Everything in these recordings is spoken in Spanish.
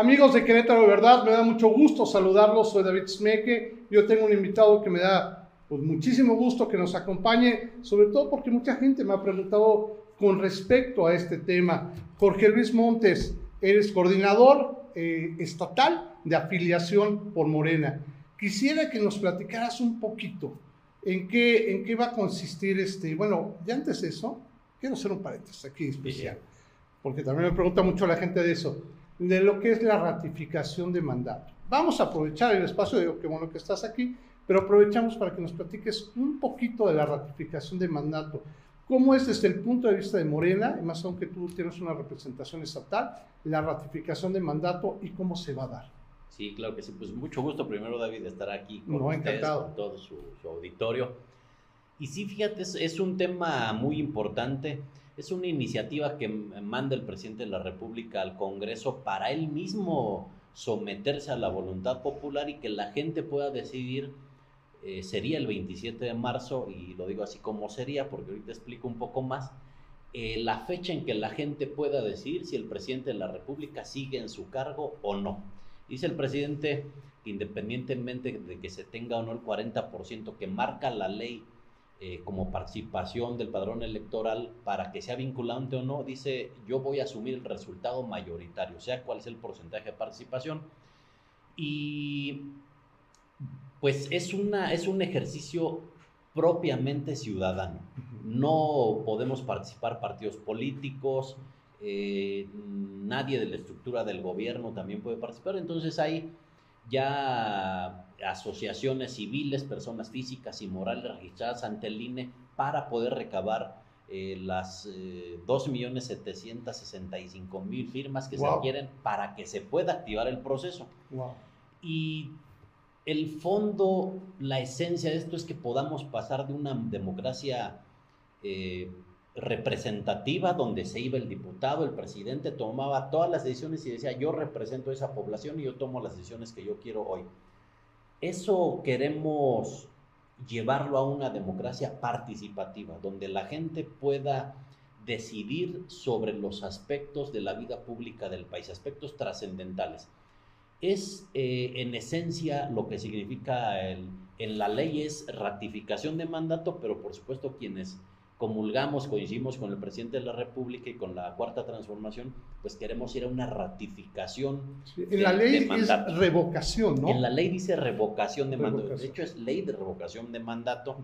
Amigos de Querétaro, de verdad, me da mucho gusto saludarlos. Soy David Smeke. Yo tengo un invitado que me da pues, muchísimo gusto que nos acompañe, sobre todo porque mucha gente me ha preguntado con respecto a este tema. Jorge Luis Montes, eres coordinador eh, estatal de afiliación por Morena. Quisiera que nos platicaras un poquito en qué, en qué va a consistir este. Bueno, ya antes eso, quiero hacer un paréntesis aquí especial, porque también me pregunta mucho la gente de eso de lo que es la ratificación de mandato. Vamos a aprovechar el espacio, digo, qué bueno que estás aquí, pero aprovechamos para que nos platiques un poquito de la ratificación de mandato. ¿Cómo es desde el punto de vista de Morena, y más aunque tú tienes una representación estatal, la ratificación de mandato y cómo se va a dar? Sí, claro que sí. Pues mucho gusto primero, David, de estar aquí con no, encantado. con todo su, auditorio. Y sí, fíjate, es un tema muy importante es una iniciativa que manda el presidente de la República al Congreso para él mismo someterse a la voluntad popular y que la gente pueda decidir. Eh, sería el 27 de marzo, y lo digo así como sería, porque ahorita explico un poco más, eh, la fecha en que la gente pueda decidir si el presidente de la República sigue en su cargo o no. Dice el presidente que independientemente de que se tenga o no el 40% que marca la ley eh, como participación del padrón electoral para que sea vinculante o no, dice yo voy a asumir el resultado mayoritario, sea cuál es el porcentaje de participación. Y pues es, una, es un ejercicio propiamente ciudadano. No podemos participar partidos políticos, eh, nadie de la estructura del gobierno también puede participar, entonces hay ya asociaciones civiles, personas físicas y morales registradas ante el INE para poder recabar eh, las eh, 2.765.000 firmas que se requieren para que se pueda activar el proceso. Y el fondo, la esencia de esto es que podamos pasar de una democracia eh, representativa donde se iba el diputado, el presidente tomaba todas las decisiones y decía, yo represento a esa población y yo tomo las decisiones que yo quiero hoy. Eso queremos llevarlo a una democracia participativa, donde la gente pueda decidir sobre los aspectos de la vida pública del país, aspectos trascendentales. Es eh, en esencia lo que significa en la ley es ratificación de mandato, pero por supuesto quienes comulgamos, coincidimos con el presidente de la República y con la cuarta transformación, pues queremos ir a una ratificación. en la ley es revocación, ¿no? En la ley dice revocación de mandato. De hecho, es ley de revocación de mandato,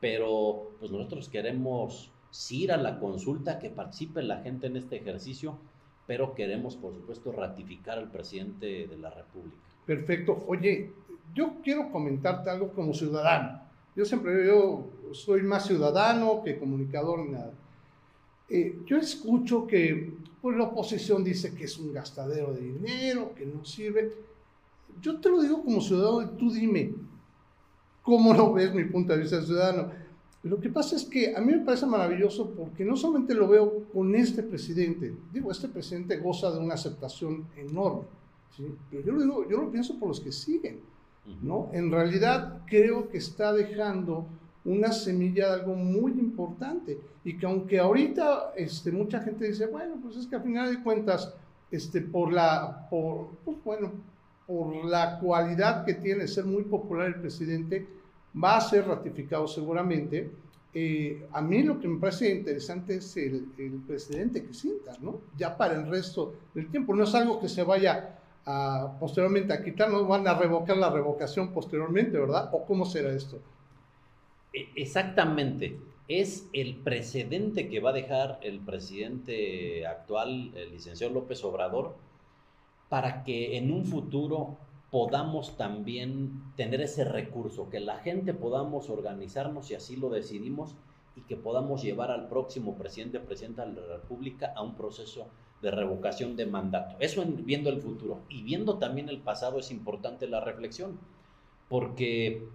pero pues nosotros queremos ir a la consulta, que participe la gente en este ejercicio, pero queremos, por supuesto, ratificar al presidente de la República. Perfecto. Oye, yo quiero comentarte algo como ciudadano. Yo siempre yo soy más ciudadano que comunicador ni nada. Eh, yo escucho que pues, la oposición dice que es un gastadero de dinero, que no sirve. Yo te lo digo como ciudadano y tú dime, ¿cómo lo ves mi punto de vista ciudadano? Lo que pasa es que a mí me parece maravilloso porque no solamente lo veo con este presidente, digo, este presidente goza de una aceptación enorme, ¿sí? pero yo lo, digo, yo lo pienso por los que siguen ¿no? En realidad creo que está dejando una semilla de algo muy importante y que aunque ahorita este, mucha gente dice, bueno, pues es que a final de cuentas, este, por, la, por, pues bueno, por la cualidad que tiene ser muy popular el presidente, va a ser ratificado seguramente. Eh, a mí lo que me parece interesante es el, el presidente que sienta, ¿no? Ya para el resto del tiempo. No es algo que se vaya posteriormente a quitarnos, van a revocar la revocación posteriormente, ¿verdad? ¿O cómo será esto? E, exactamente. Es el precedente que va a dejar el presidente actual, el licenciado López Obrador, para que en un futuro podamos también tener ese recurso, que la gente podamos organizarnos si así lo decidimos y que podamos llevar al próximo presidente, presidenta de la República a un proceso de revocación de mandato. Eso viendo el futuro. Y viendo también el pasado es importante la reflexión, porque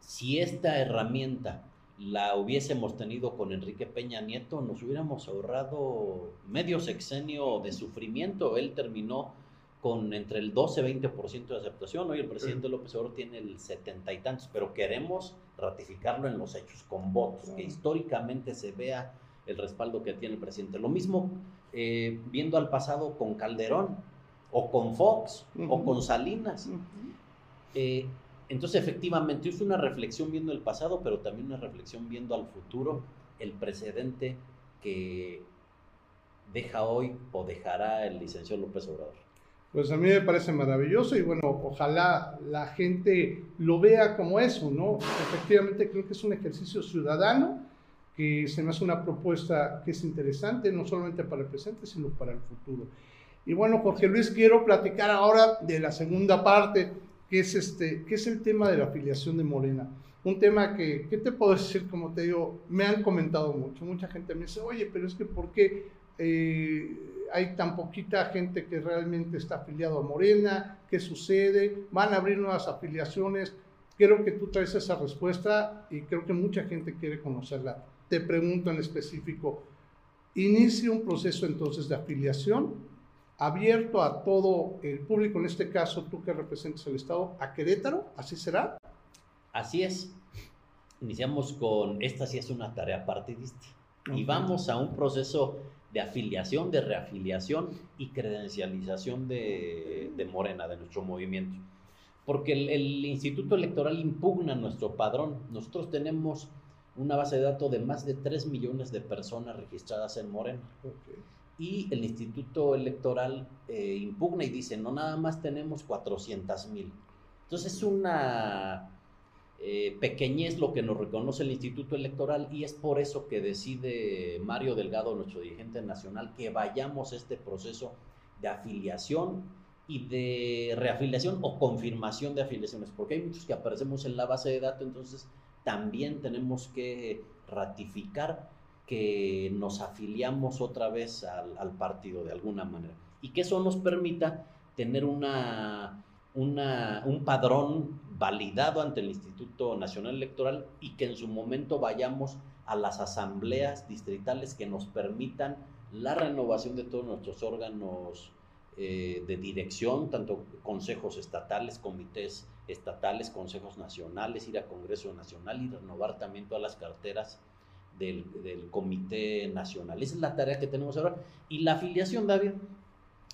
si esta herramienta la hubiésemos tenido con Enrique Peña Nieto, nos hubiéramos ahorrado medio sexenio de sufrimiento. Él terminó con entre el 12 y 20% de aceptación. Hoy el presidente López Obrador tiene el setenta y tantos, pero queremos ratificarlo en los hechos, con votos, que históricamente se vea el respaldo que tiene el presidente. Lo mismo eh, viendo al pasado con Calderón, o con Fox, o con Salinas. Eh, entonces, efectivamente, es una reflexión viendo el pasado, pero también una reflexión viendo al futuro, el precedente que deja hoy o dejará el licenciado López Obrador. Pues a mí me parece maravilloso y bueno, ojalá la gente lo vea como eso, ¿no? Efectivamente creo que es un ejercicio ciudadano que se me hace una propuesta que es interesante, no solamente para el presente, sino para el futuro. Y bueno, Jorge Luis, quiero platicar ahora de la segunda parte, que es, este, que es el tema de la afiliación de Morena. Un tema que, ¿qué te puedo decir? Como te digo, me han comentado mucho. Mucha gente me dice, oye, pero es que ¿por qué eh, hay tan poquita gente que realmente está afiliado a Morena? ¿Qué sucede? ¿Van a abrir nuevas afiliaciones? Creo que tú traes esa respuesta y creo que mucha gente quiere conocerla. Te pregunto en específico, ¿inicia un proceso entonces de afiliación abierto a todo el público, en este caso tú que representas el Estado, a Querétaro? ¿Así será? Así es. Iniciamos con, esta sí es una tarea partidista. Y vamos a un proceso de afiliación, de reafiliación y credencialización de, Morena, de nuestro movimiento. Porque el, Instituto Electoral impugna nuestro padrón. Nosotros tenemos una base de datos de más de 3 millones de personas registradas en Morena. Y el Instituto Electoral eh, impugna y dice, no nada más tenemos 400 mil. Entonces es una eh, pequeñez lo que nos reconoce el Instituto Electoral y es por eso que decide Mario Delgado, nuestro dirigente nacional, que vayamos a este proceso de afiliación y de reafiliación o confirmación de afiliaciones, porque hay muchos que aparecemos en la base de datos, entonces también tenemos que ratificar que nos afiliamos otra vez al, partido de alguna manera. Y que eso nos permita tener una, un padrón validado ante el Instituto Nacional Electoral y que en su momento vayamos a las asambleas distritales que nos permitan la renovación de todos nuestros órganos eh, de dirección, tanto consejos estatales, comités estatales, consejos nacionales, ir a Congreso Nacional y renovar también todas las carteras del, Comité Nacional. Esa es la tarea que tenemos ahora. Y la afiliación, David,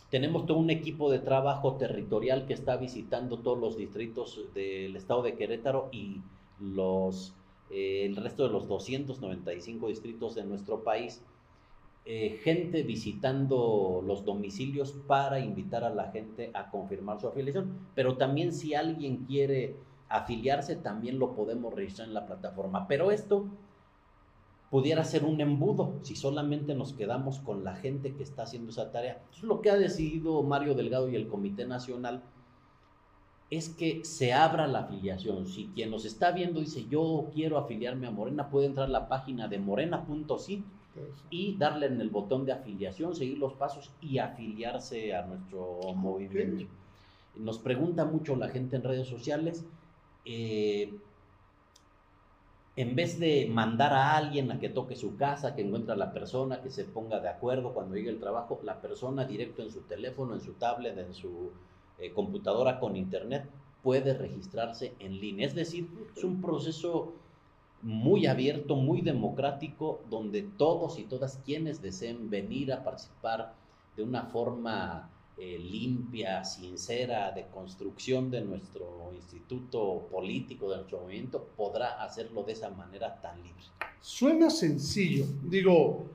tenemos todo un equipo de trabajo territorial que está visitando todos los distritos del estado de Querétaro y los, eh, el resto de los 295 distritos de nuestro país eh, gente visitando los domicilios para invitar a la gente a confirmar su afiliación. Pero también si alguien quiere afiliarse, también lo podemos registrar en la plataforma. Pero esto pudiera ser un embudo si solamente nos quedamos con la gente que está haciendo esa tarea. es lo que ha decidido Mario Delgado y el Comité Nacional es que se abra la afiliación. Si quien nos está viendo dice yo quiero afiliarme a Morena, puede entrar a la página de morena.si y darle en el botón de afiliación, seguir los pasos y afiliarse a nuestro movimiento. Nos pregunta mucho la gente en redes sociales, eh, en vez de mandar a alguien a que toque su casa, que encuentre a la persona, que se ponga de acuerdo cuando llegue el trabajo, la persona directo en su teléfono, en su tablet, en su eh, computadora con internet, puede registrarse en línea. Es decir, es un proceso muy abierto, muy democrático, donde todos y todas quienes deseen venir a participar de una forma eh, limpia, sincera, de construcción de nuestro instituto político, de nuestro movimiento, podrá hacerlo de esa manera tan libre. Suena sencillo. Digo,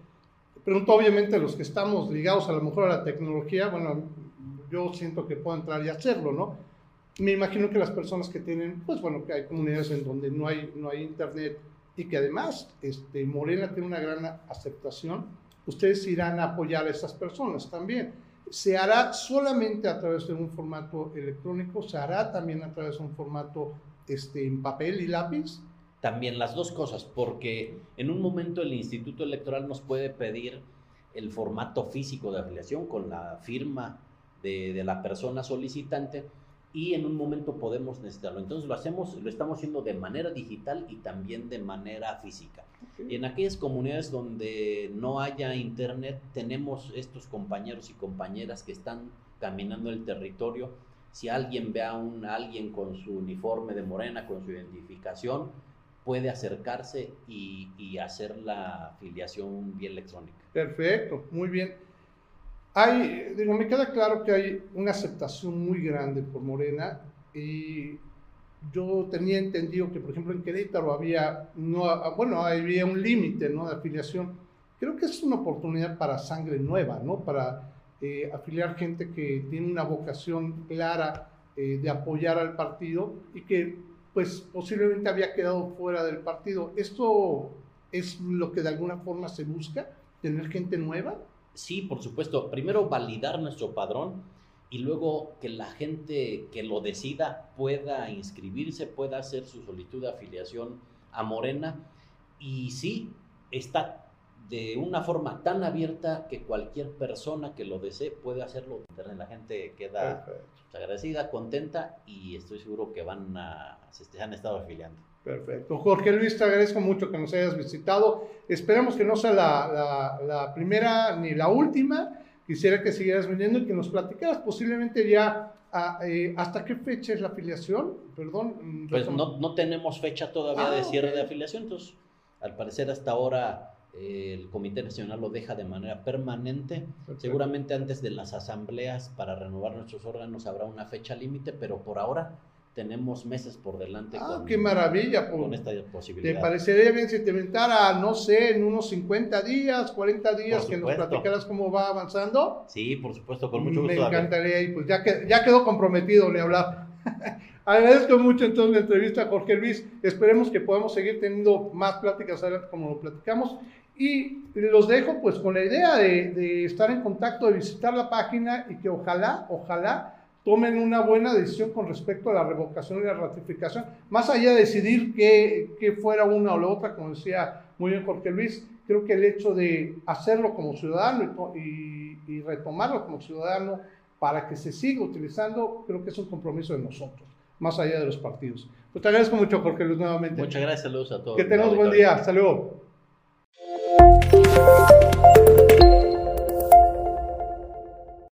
pregunto obviamente a los que estamos ligados a lo mejor a la tecnología, bueno, yo siento que puedo entrar y hacerlo, ¿no? Me imagino que las personas que tienen, pues bueno, que hay comunidades en donde no hay, no hay internet y que además este, Morena tiene una gran aceptación, ustedes irán a apoyar a esas personas también. ¿Se hará solamente a través de un formato electrónico? ¿Se hará también a través de un formato este, en papel y lápiz? También las dos cosas, porque en un momento el Instituto Electoral nos puede pedir el formato físico de afiliación con la firma de, de la persona solicitante, y en un momento podemos necesitarlo. Entonces lo hacemos, lo estamos haciendo de manera digital y también de manera física. Y en aquellas comunidades donde no haya internet, tenemos estos compañeros y compañeras que están caminando el territorio. Si alguien ve a un, alguien con su uniforme de morena, con su identificación, puede acercarse y, y hacer la afiliación vía electrónica. Perfecto, muy bien. Hay, digo, me queda claro que hay una aceptación muy grande por Morena y yo tenía entendido que, por ejemplo, en Querétaro había, no, bueno, había un límite ¿no? de afiliación. Creo que es una oportunidad para sangre nueva, ¿no? Para eh, afiliar gente que tiene una vocación clara eh, de apoyar al partido y que, pues, posiblemente había quedado fuera del partido. ¿Esto es lo que de alguna forma se busca? ¿Tener gente nueva? Sí, por supuesto. Primero, validar nuestro padrón y luego que la gente que lo decida pueda inscribirse, pueda hacer su solicitud de afiliación a Morena. Y sí, está de una forma tan abierta que cualquier persona que lo desee puede hacerlo. La gente queda agradecida, contenta y estoy seguro que van a, se han estado afiliando. Perfecto. Jorge Luis, te agradezco mucho que nos hayas visitado. Esperamos que no sea la, la primera ni la última Quisiera que siguieras viniendo y que nos platicaras posiblemente ya ah, eh, hasta qué fecha es la afiliación, perdón. Mm, pues no, no, tenemos fecha todavía de ah, cierre de afiliación, entonces al parecer hasta ahora eh, el Comité Nacional lo deja de manera permanente. Seguramente antes de las asambleas para renovar nuestros órganos habrá una fecha límite, pero por ahora tenemos meses por delante. Ah, qué maravilla. Con esta posibilidad. ¿Te parecería bien si te inventara, no sé, en unos 50 días, 40 días, que nos platicaras cómo va avanzando? Sí, por supuesto, con mucho gusto. Me encantaría, y pues ya, que, ya quedó comprometido le hablar. Agradezco mucho entonces la entrevista a Jorge Luis. Esperemos que podamos seguir teniendo más pláticas adelante como lo platicamos. Y los dejo pues con la idea de, de estar en contacto, de visitar la página y que ojalá, ojalá tomen una buena decisión con respecto a la revocación y la ratificación, más allá de decidir que, fuera una o la otra, como decía muy bien Jorge Luis, creo que el hecho de hacerlo como ciudadano y, y, retomarlo como ciudadano para que se siga utilizando, creo que es un compromiso de nosotros, más allá de los partidos. Pues te agradezco mucho, Jorge Luis, nuevamente. Muchas gracias, saludos a todos. Que tengas buen día, luego.